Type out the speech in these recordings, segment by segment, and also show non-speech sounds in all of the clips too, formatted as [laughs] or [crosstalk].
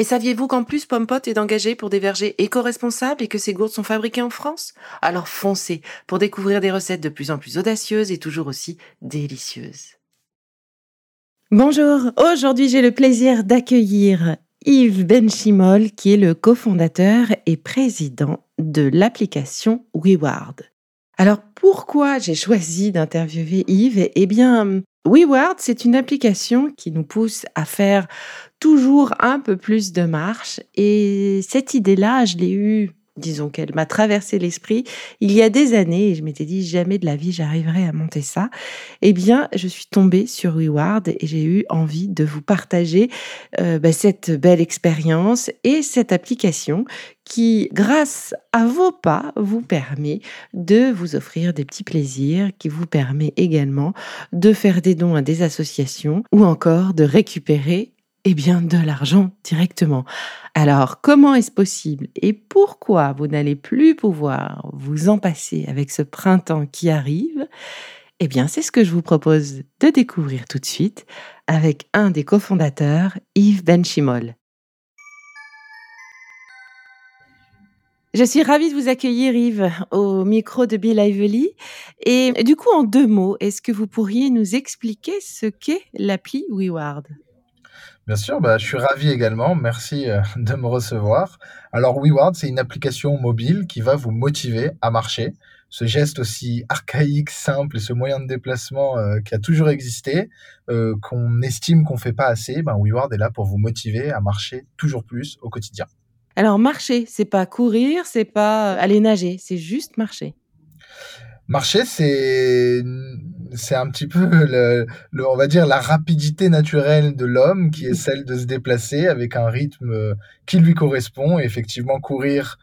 Et saviez-vous qu'en plus Pompot est engagé pour des vergers éco-responsables et que ces gourdes sont fabriquées en France? Alors foncez pour découvrir des recettes de plus en plus audacieuses et toujours aussi délicieuses. Bonjour, aujourd'hui j'ai le plaisir d'accueillir Yves Benchimol qui est le cofondateur et président de l'application WeWard. Alors pourquoi j'ai choisi d'interviewer Yves? Eh bien, WeWard, c'est une application qui nous pousse à faire toujours un peu plus de marche. Et cette idée-là, je l'ai eue, disons qu'elle m'a traversé l'esprit il y a des années et je m'étais dit jamais de la vie j'arriverai à monter ça. Eh bien, je suis tombée sur WeWard et j'ai eu envie de vous partager euh, bah, cette belle expérience et cette application qui, grâce à vos pas, vous permet de vous offrir des petits plaisirs, qui vous permet également de faire des dons à des associations ou encore de récupérer eh bien, de l'argent directement. Alors, comment est-ce possible et pourquoi vous n'allez plus pouvoir vous en passer avec ce printemps qui arrive? Eh bien, c'est ce que je vous propose de découvrir tout de suite avec un des cofondateurs, Yves Benchimol. Je suis ravie de vous accueillir, Yves, au micro de Bill Lively. Et du coup, en deux mots, est-ce que vous pourriez nous expliquer ce qu'est l'appli WeWard? Bien sûr, bah, je suis ravi également. Merci euh, [laughs] de me recevoir. Alors, WeWard, c'est une application mobile qui va vous motiver à marcher. Ce geste aussi archaïque, simple, et ce moyen de déplacement euh, qui a toujours existé, euh, qu'on estime qu'on fait pas assez, ben WeWard est là pour vous motiver à marcher toujours plus au quotidien. Alors, marcher, c'est pas courir, c'est pas aller nager, c'est juste marcher. Marcher, c'est c'est un petit peu [laughs] le, on va dire la rapidité naturelle de l'homme qui est celle de se déplacer avec un rythme qui lui correspond. Et effectivement, courir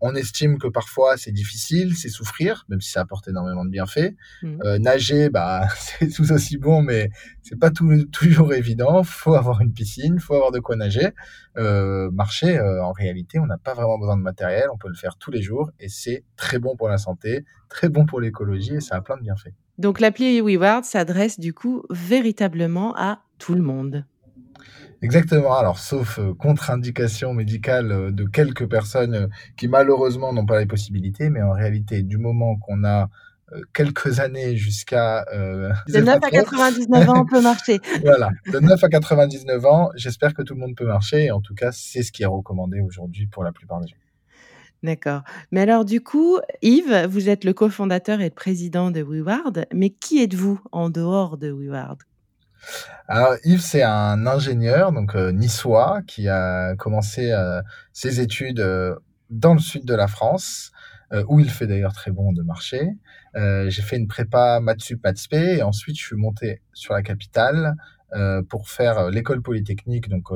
on estime que parfois c'est difficile, c'est souffrir, même si ça apporte énormément de bienfaits. Mmh. Euh, nager, bah, [laughs] c'est tout aussi bon, mais c'est pas tout, [laughs] toujours évident. Faut avoir une piscine, faut avoir de quoi nager. Euh, marcher, euh, en réalité, on n'a pas vraiment besoin de matériel, on peut le faire tous les jours et c'est très bon pour la santé, très bon pour l'écologie et ça a plein de bienfaits. Donc l'appli WeWard s'adresse du coup véritablement à tout le monde. Exactement. Alors, sauf euh, contre-indication médicale euh, de quelques personnes euh, qui malheureusement n'ont pas les possibilités, mais en réalité, du moment qu'on a quelques années jusqu'à... de 9 à 99 ans, on peut marcher. [laughs] voilà, de 9 à 99 ans, j'espère que tout le monde peut marcher. Et en tout cas, c'est ce qui est recommandé aujourd'hui pour la plupart des gens. D'accord. Mais alors du coup, Yves, vous êtes le cofondateur et le président de WeWard, mais qui êtes-vous en dehors de WeWard? Alors Yves, c'est un ingénieur donc euh, niçois qui a commencé euh, ses études euh, dans le sud de la France, où il fait d'ailleurs très bon de marché. j'ai fait une prépa maths sup et ensuite je suis monté sur la capitale pour faire l'école polytechnique, donc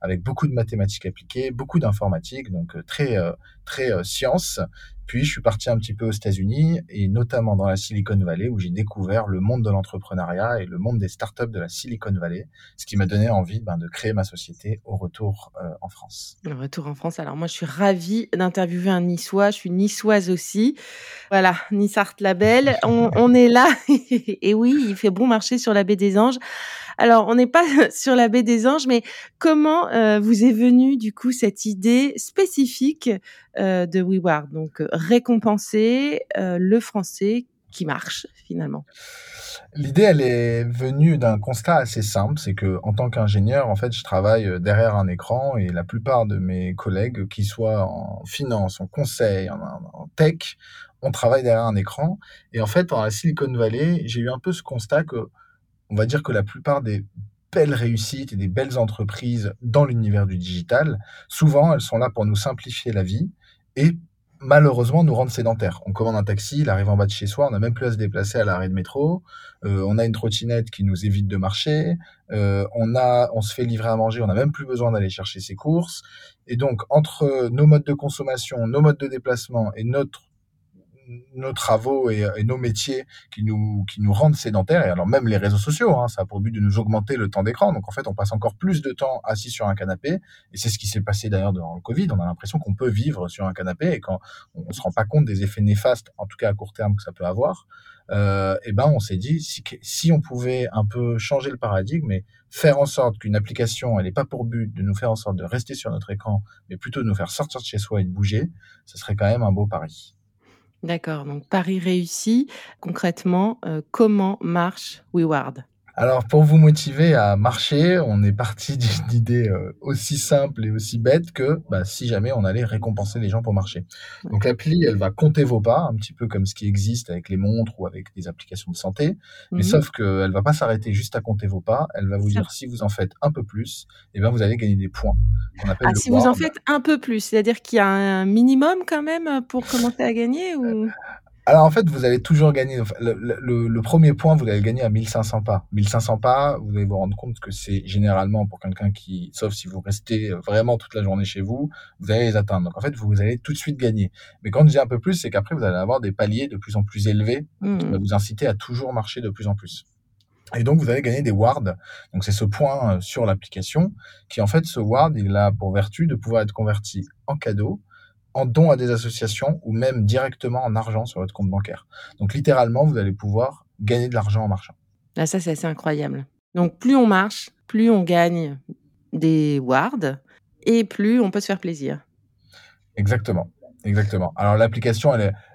avec beaucoup de mathématiques appliquées, beaucoup d'informatique, donc très très sciences. Puis je suis parti un petit peu aux États-Unis et notamment dans la Silicon Valley où j'ai découvert le monde de l'entrepreneuriat et le monde des startups de la Silicon Valley, ce qui m'a donné envie ben, de créer ma société au retour euh, en France. Le retour en France. Alors moi, je suis ravie d'interviewer un Niçois. Je suis niçoise aussi. Voilà, Nice Label. [laughs] On, on est là. [laughs] et oui, il fait bon marcher sur la baie des Anges. Alors, on n'est pas [laughs] sur la baie des Anges, mais comment euh, vous est venue du coup cette idée spécifique euh, de WeWard? Donc, euh, récompenser le français qui marche finalement. L'idée, elle est venue d'un constat assez simple, c'est que en tant qu'ingénieur, en fait, je travaille derrière un écran et la plupart de mes collègues, qui soient en finance, en conseil, en, en tech, on travaille derrière un écran. Et en fait, dans la Silicon Valley, j'ai eu un peu ce constat que on va dire que la plupart des belles réussites et des belles entreprises dans l'univers du digital, souvent, elles sont là pour nous simplifier la vie et malheureusement nous rendre sédentaires. On commande un taxi, il arrive en bas de chez soi, on n'a même plus à se déplacer à l'arrêt de métro, euh, on a une trottinette qui nous évite de marcher, euh, on, a, on se fait livrer à manger, on n'a même plus besoin d'aller chercher ses courses. Et donc, entre nos modes de consommation, nos modes de déplacement et notre nos travaux et, nos métiers qui nous, qui nous rendent sédentaires, et alors même les réseaux sociaux, hein, ça a pour but de nous augmenter le temps d'écran. Donc en fait, on passe encore plus de temps assis sur un canapé, et c'est ce qui s'est passé d'ailleurs durant le Covid. On a l'impression qu'on peut vivre sur un canapé, et quand on ne se rend pas compte des effets néfastes, en tout cas à court terme, que ça peut avoir, euh, et ben on s'est dit si, si on pouvait un peu changer le paradigme et faire en sorte qu'une application, elle n'est pas pour but de nous faire en sorte de rester sur notre écran, mais plutôt de nous faire sortir de chez soi et de bouger, ce serait quand même un beau pari. D'accord, donc Paris réussi. Concrètement, euh, comment marche WeWard? Alors, pour vous motiver à marcher, on est parti [laughs] d'une idée euh, aussi simple et aussi bête que bah, si jamais on allait récompenser les gens pour marcher. Donc, l'appli, elle va compter vos pas, un petit peu comme ce qui existe avec les montres ou avec des applications de santé, mais mmh sauf qu'elle va pas s'arrêter juste à compter vos pas, elle va vous dire si vous en faites un peu plus, et eh ben, vous allez gagner des points. ah, si vous en faites un peu plus, c'est-à-dire qu'il y a un minimum quand même pour commencer à gagner ou... Alors en fait, vous allez toujours gagner. Le, premier point, vous allez le gagner à 1500 pas. 1500 pas, vous allez vous rendre compte que c'est généralement pour quelqu'un qui, sauf si vous restez vraiment toute la journée chez vous, vous allez les atteindre. Donc en fait, vous allez tout de suite gagner. Mais quand je dis un peu plus, c'est qu'après, vous allez avoir des paliers de plus en plus élevés qui mmh. va vous inciter à toujours marcher de plus en plus. Et donc, vous allez gagner des wards. Donc, c'est ce point euh, sur l'application qui, en fait, ce ward, il a pour vertu de pouvoir être converti en cadeau en don à des associations ou même directement en argent sur votre compte bancaire. Donc littéralement, vous allez pouvoir gagner de l'argent en marchant. Ah, ça, c'est assez incroyable. Donc plus on marche, plus on gagne des wards et plus on peut se faire plaisir. Exactement. Exactement. Alors l'application,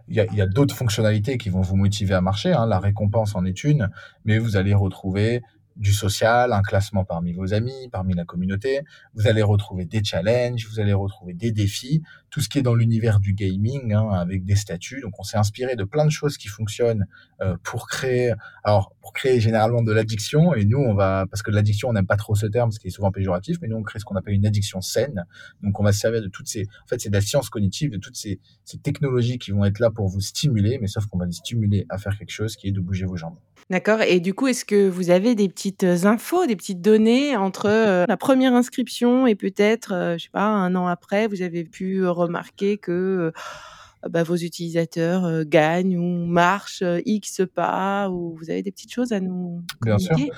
il y a, a d'autres fonctionnalités qui vont vous motiver à marcher. Hein. La récompense en est une, mais vous allez retrouver du social, un classement parmi vos amis, parmi la communauté. Vous allez retrouver des challenges, vous allez retrouver des défis, tout ce qui est dans l'univers du gaming, hein, avec des statuts. Donc, on s'est inspiré de plein de choses qui fonctionnent euh, pour créer, alors pour créer généralement de l'addiction. Et nous, on va, parce que l'addiction, on n'aime pas trop ce terme, parce qu'il est souvent péjoratif, mais nous, on crée ce qu'on appelle une addiction saine. Donc, on va se servir de toutes ces, en fait, c'est de la science cognitive, de toutes ces, ces technologies qui vont être là pour vous stimuler, mais sauf qu'on va les stimuler à faire quelque chose qui est de bouger vos jambes. D'accord. Et du coup, est-ce que vous avez des petites infos, des petites données entre euh, la première inscription et peut-être, euh, je sais pas, un an après, vous avez pu remarquer que euh, bah, vos utilisateurs gagnent ou marchent X pas, ou vous avez des petites choses à nous communiquer Bien sûr.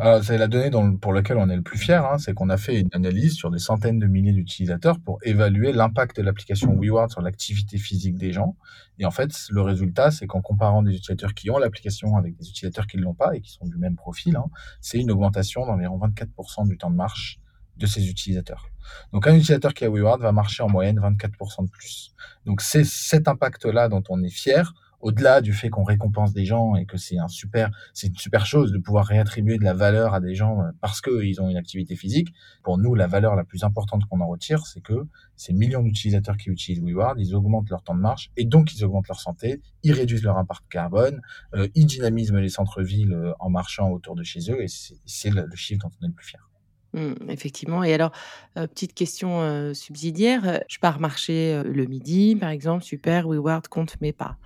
Euh, c'est la donnée pour laquelle on est le plus fier, hein, c'est qu'on a fait une analyse sur des centaines de milliers d'utilisateurs pour évaluer l'impact de l'application WeWard sur l'activité physique des gens. Et en fait, le résultat, c'est qu'en comparant des utilisateurs qui ont l'application avec des utilisateurs qui ne l'ont pas et qui sont du même profil, hein, c'est une augmentation d'environ 24% du temps de marche de ces utilisateurs. Donc un utilisateur qui a WeWard va marcher en moyenne 24% de plus. Donc c'est cet impact-là dont on est fier au-delà du fait qu'on récompense des gens et que c'est un super, c'est une super chose de pouvoir réattribuer de la valeur à des gens euh, parce qu'ils ont une activité physique. Pour nous, la valeur la plus importante qu'on en retire, c'est que ces millions d'utilisateurs qui utilisent WeWard, ils augmentent leur temps de marche et donc ils augmentent leur santé, ils réduisent leur impact carbone, euh, ils dynamisent les centres-villes euh, en marchant autour de chez eux et c'est le chiffre dont on est le plus fier. Mmh, effectivement. Et alors, euh, petite question euh, subsidiaire, euh, je pars marcher le midi, par exemple, super, WeWard compte mes pas.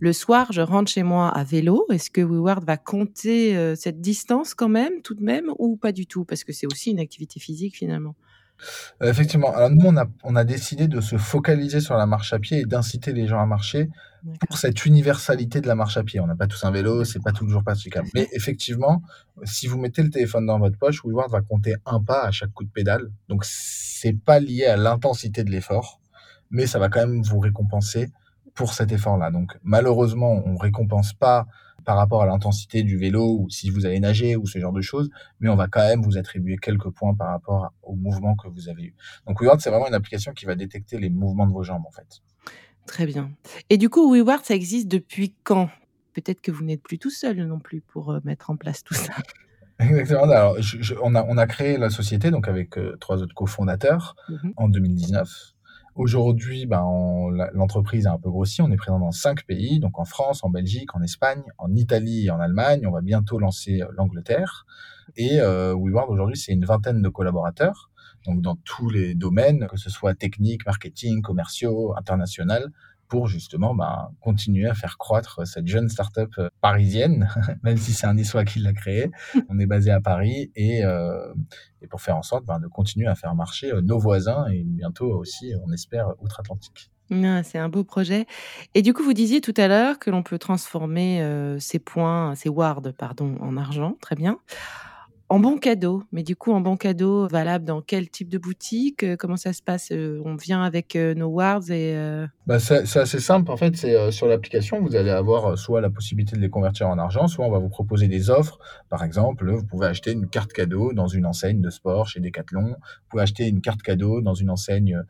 Le soir, je rentre chez moi à vélo. Est-ce que WeWard va compter cette distance quand même, tout de même, ou pas du tout? Parce que c'est aussi une activité physique finalement. Effectivement. Alors nous, on a, on a décidé de se focaliser sur la marche à pied et d'inciter les gens à marcher pour cette universalité de la marche à pied. On n'a pas tous un vélo, c'est pas toujours praticable. Mais effectivement, si vous mettez le téléphone dans votre poche, WeWard va compter un pas à chaque coup de pédale. Donc c'est pas lié à l'intensité de l'effort, mais ça va quand même vous récompenser pour cet effort-là. Donc malheureusement, on récompense pas par rapport à l'intensité du vélo ou si vous allez nager ou ce genre de choses, mais on va quand même vous attribuer quelques points par rapport au mouvement que vous avez eu. Donc WeWard, c'est vraiment une application qui va détecter les mouvements de vos jambes en fait. Très bien. Et du coup, WeWard, ça existe depuis quand? Peut-être que vous n'êtes plus tout seul non plus pour euh, mettre en place tout ça. [laughs] Exactement. Alors, on, a, on a créé la société donc avec euh, trois autres cofondateurs mmh en 2019. Aujourd'hui, ben, l'entreprise a un peu grossi. On est présent dans cinq pays, donc en France, en Belgique, en Espagne, en Italie et en Allemagne. On va bientôt lancer euh, l'Angleterre. Et euh, WeWorld aujourd'hui, c'est une vingtaine de collaborateurs, donc dans tous les domaines, que ce soit technique, marketing, commerciaux, international, pour justement ben, continuer à faire croître cette jeune start-up euh, parisienne, [laughs] même si c'est un Niçois qui l'a créé. [laughs] On est basé à Paris et, euh, et pour faire en sorte ben, de continuer à faire marcher euh, nos voisins et bientôt aussi, on espère, outre-Atlantique. Ah, c'est un beau projet. Et du coup, vous disiez tout à l'heure que l'on peut transformer ces points, ces wards, pardon, en argent. Très bien. En bon cadeau, mais du coup, en bon cadeau, valable dans quel type de boutique euh, Comment ça se passe euh, On vient avec euh, nos wards et. Bah, c'est assez simple. En fait, c'est sur l'application, vous allez avoir soit la possibilité de les convertir en argent, soit on va vous proposer des offres. Par exemple, vous pouvez acheter une carte cadeau dans une enseigne de sport chez Decathlon. Vous pouvez acheter une carte cadeau dans une enseigne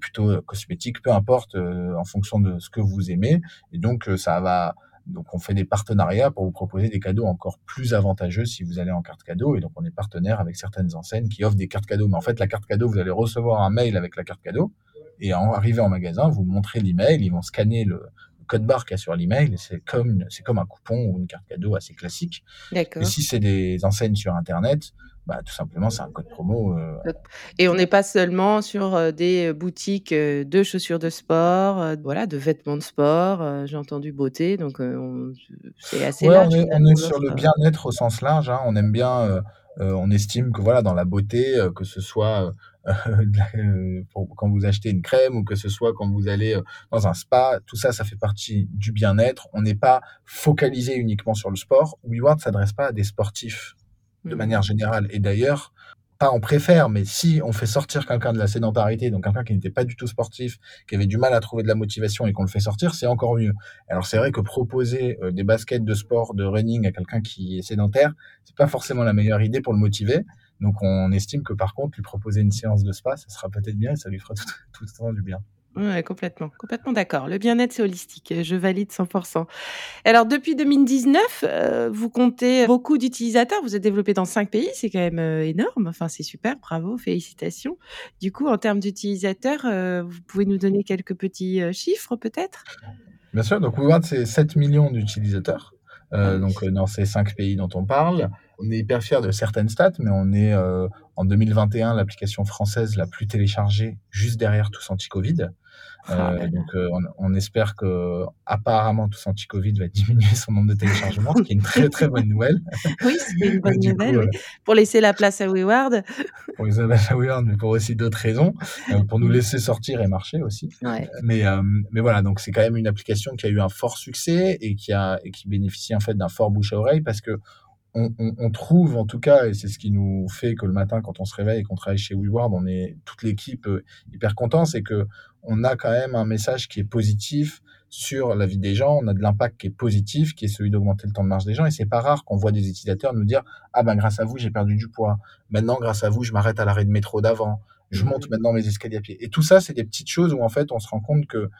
plutôt cosmétique, peu importe, en fonction de ce que vous aimez. Et donc, ça va donc on fait des partenariats pour vous proposer des cadeaux encore plus avantageux si vous allez en carte cadeau. Et donc on est partenaire avec certaines enseignes qui offrent des cartes cadeaux. Mais en fait, la carte cadeau, vous allez recevoir un mail avec la carte cadeau. Et en arriver en magasin, vous montrez l'email, ils vont scanner le, code barre qu'il y a sur l'email. C'est comme, c'est comme un coupon ou une carte cadeau assez classique. Et si c'est des enseignes sur Internet, bah, tout simplement, c'est un code promo. Euh, et on n'est pas seulement sur euh, des boutiques euh, de chaussures de sport, voilà, de vêtements de sport, j'ai entendu beauté, donc c'est assez large. On est, sur le bien-être au sens large. Hein. on aime bien, on estime que voilà, dans la beauté, que ce soit quand vous achetez une crème ou que ce soit quand vous allez dans un spa, tout ça, ça fait partie du bien-être. On n'est pas focalisé uniquement sur le sport. WeWard ne s'adresse pas à des sportifs de mmh. manière générale. Et d'ailleurs, pas on préfère, mais si on fait sortir quelqu'un de la sédentarité, donc quelqu'un qui n'était pas du tout sportif, qui avait du mal à trouver de la motivation et qu'on le fait sortir, c'est encore mieux. Alors c'est vrai que proposer euh, des baskets de sport, de running à quelqu'un qui est sédentaire, c'est pas forcément la meilleure idée pour le motiver. Donc on estime que par contre, lui proposer une séance de spa, ça sera peut-être bien et ça lui fera tout, [laughs] tout le temps du bien. Ouais, complètement, complètement d'accord. Le bien-être, c'est holistique. Je valide 100%. Alors, depuis 2019, euh, vous comptez beaucoup d'utilisateurs. Vous êtes développé dans cinq pays. C'est quand même euh, énorme. Enfin, c'est super. Bravo. Félicitations. Du coup, en termes d'utilisateurs, euh, vous pouvez nous donner quelques petits chiffres, peut-être? Bien sûr. Donc, WeWard, c'est 7 millions d'utilisateurs. Ah donc, dans ces cinq pays dont on parle. On est hyper fiers de certaines stats, mais on est en 2021 l'application française la plus téléchargée juste derrière Tous Anti-Covid. Ah, euh, donc, euh, on, espère que apparemment tout anti-Covid va diminuer son nombre de téléchargements, ce qui est une très très bonne nouvelle. [laughs] oui, c'est une bonne nouvelle. Euh, pour laisser la place à WeWard. [laughs] Pour laisser la place à WeWard, mais pour aussi d'autres raisons, pour nous laisser sortir et marcher aussi. Mais mais voilà, donc c'est quand même une application qui a eu un fort succès et qui a et qui bénéficie en fait d'un fort bouche à oreille parce que on, trouve en tout cas, et c'est ce qui nous fait que le matin, quand on se réveille et qu'on travaille chez WeWard, on est toute l'équipe euh, hyper content, c'est que on a quand même un message qui est positif sur la vie des gens, on a de l'impact qui est positif, qui est celui d'augmenter le temps de marche des gens, et c'est pas rare qu'on voit des utilisateurs nous dire ah ben grâce à vous j'ai perdu du poids, maintenant grâce à vous je m'arrête à l'arrêt de métro d'avant, je monte mmh. maintenant mes escaliers à pied. Et tout ça, c'est des petites choses où en fait on se rend compte que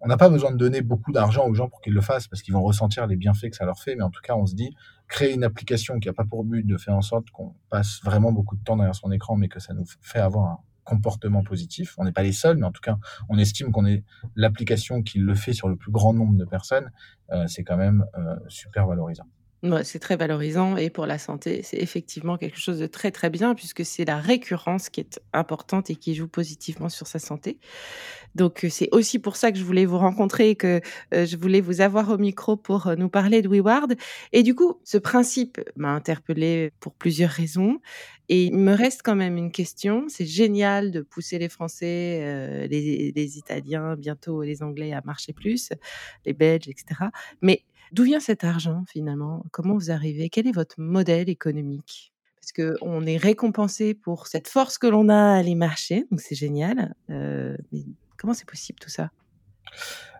on n'a pas besoin de donner beaucoup d'argent aux gens pour qu'ils le fassent parce qu'ils vont ressentir les bienfaits que ça leur fait. Mais en tout cas, on se dit, créer une application qui n'a pas pour but de faire en sorte qu'on passe vraiment beaucoup de temps derrière son écran, mais que ça nous fait avoir un comportement positif. On n'est pas les seuls, mais en tout cas, on estime qu'on est l'application qui le fait sur le plus grand nombre de personnes. Euh, c'est quand même euh, super valorisant c'est très valorisant et pour la santé, c'est effectivement quelque chose de très très bien puisque c'est la récurrence qui est importante et qui joue positivement sur sa santé. Donc c'est aussi pour ça que je voulais vous rencontrer et que je voulais vous avoir au micro pour nous parler de WeWard. Et du coup, ce principe m'a interpellé pour plusieurs raisons. Et il me reste quand même une question. C'est génial de pousser les Français, les, les Italiens, bientôt les Anglais à marcher plus, les Belges, etc. Mais D'où vient cet argent finalement? Comment vous arrivez? Quel est votre modèle économique? Parce qu'on est récompensé pour cette force que l'on a à aller marcher, donc c'est génial. Euh, mais comment c'est possible tout ça?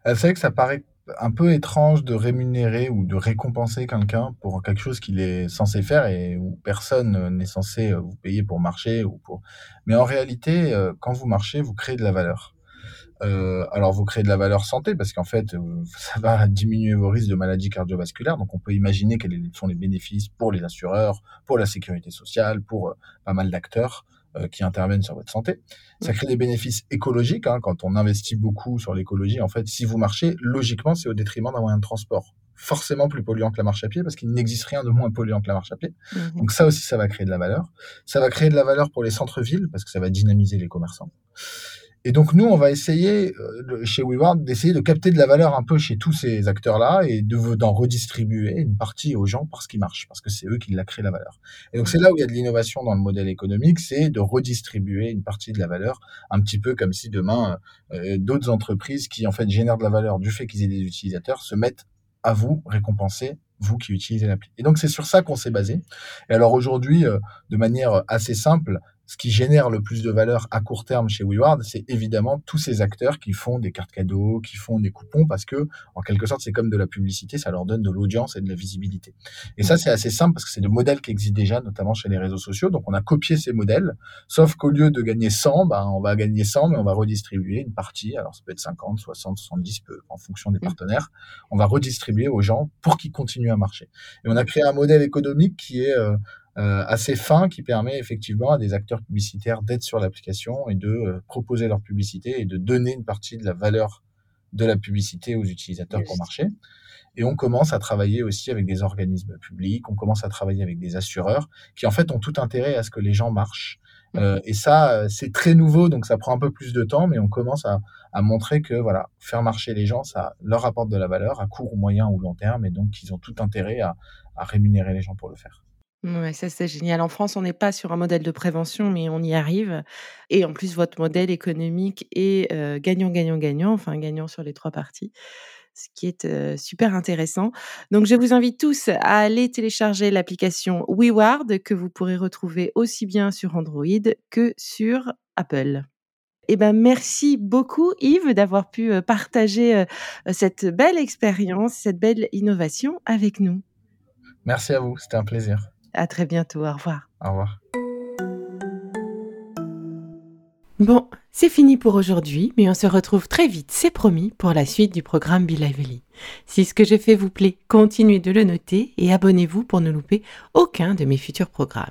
Euh, C'est vrai que ça paraît un peu étrange de rémunérer ou de récompenser quelqu'un pour quelque chose qu'il est censé faire et où personne n'est censé vous payer pour marcher ou pour. Mais en réalité, euh, quand vous marchez, vous créez de la valeur. Euh, alors, vous créez de la valeur santé parce qu'en fait, euh, [laughs] ça va diminuer vos risques de maladies cardiovasculaires. Donc, on peut imaginer quels sont les bénéfices pour les assureurs, pour la sécurité sociale, pour euh, pas mal d'acteurs euh, qui interviennent sur votre santé. Ça crée des bénéfices écologiques. Hein, quand on investit beaucoup sur l'écologie, en fait, si vous marchez, logiquement, c'est au détriment d'un moyen de transport forcément plus polluant que la marche à pied parce qu'il n'existe rien de moins polluant que la marche à pied. Mhm. Donc ça aussi, ça va créer de la valeur. Ça va créer de la valeur pour les centres-villes parce que ça va dynamiser les commerçants. Et donc nous, on va essayer euh, chez WeWard d'essayer de capter de la valeur un peu chez tous ces acteurs-là et de d'en redistribuer une partie aux gens parce qu'ils marchent, parce que c'est eux qui la créent la valeur. Et donc c'est là où il y a de l'innovation dans le modèle économique, c'est de redistribuer une partie de la valeur, un petit peu comme si demain euh, d'autres entreprises qui en fait génèrent de la valeur du fait qu'ils aient des utilisateurs se mettent à vous récompenser vous qui utilisez l'appli. Et donc c'est sur ça qu'on s'est basé. Et alors aujourd'hui, euh, de manière assez simple, ce qui génère le plus de valeur à court terme chez WeWard, c'est évidemment tous ces acteurs qui font des cartes cadeaux, qui font des coupons, parce que, en quelque sorte, c'est comme de la publicité, ça leur donne de l'audience et de la visibilité. Et ça, c'est assez simple parce que c'est des modèles qui existent déjà, notamment chez les réseaux sociaux. Donc, on a copié ces modèles, sauf qu'au lieu de gagner 100, ben, on va gagner 100, mais on va redistribuer une partie. Alors, ça peut être 50, 60, 70, peu, en fonction des mmh. partenaires. On va redistribuer aux gens pour qu'ils continuent à marcher. Et on a créé un modèle économique qui est euh, assez fin qui permet effectivement à des acteurs publicitaires d'être sur l'application et de euh, proposer leur publicité et de donner une partie de la valeur de la publicité aux utilisateurs pour marcher. Et on commence à travailler aussi avec des organismes publics, on commence à travailler avec des assureurs qui en fait ont tout intérêt à ce que les gens marchent. Mmh. Euh, et ça, c'est très nouveau, donc ça prend un peu plus de temps, mais on commence à, à, montrer que voilà, faire marcher les gens, ça leur apporte de la valeur à court, moyen ou long terme, et donc ils ont tout intérêt à, à rémunérer les gens pour le faire. Ouais, ça c'est génial. En France, on n'est pas sur un modèle de prévention, mais on y arrive. Et en plus, votre modèle économique est gagnant, gagnant, gagnant, enfin gagnant sur les trois parties, ce qui est super intéressant. Donc, je vous invite tous à aller télécharger l'application WeWard que vous pourrez retrouver aussi bien sur Android que sur Apple. Eh ben, merci beaucoup Yves d'avoir pu partager cette belle expérience, cette belle innovation avec nous. Merci à vous, c'était un plaisir. À très bientôt. Au revoir. Au revoir. Bon, c'est fini pour aujourd'hui, mais on se retrouve très vite, c'est promis, pour la suite du programme Be Lively. Si ce que je fais vous plaît, continuez de le noter et abonnez-vous pour ne louper aucun de mes futurs programmes.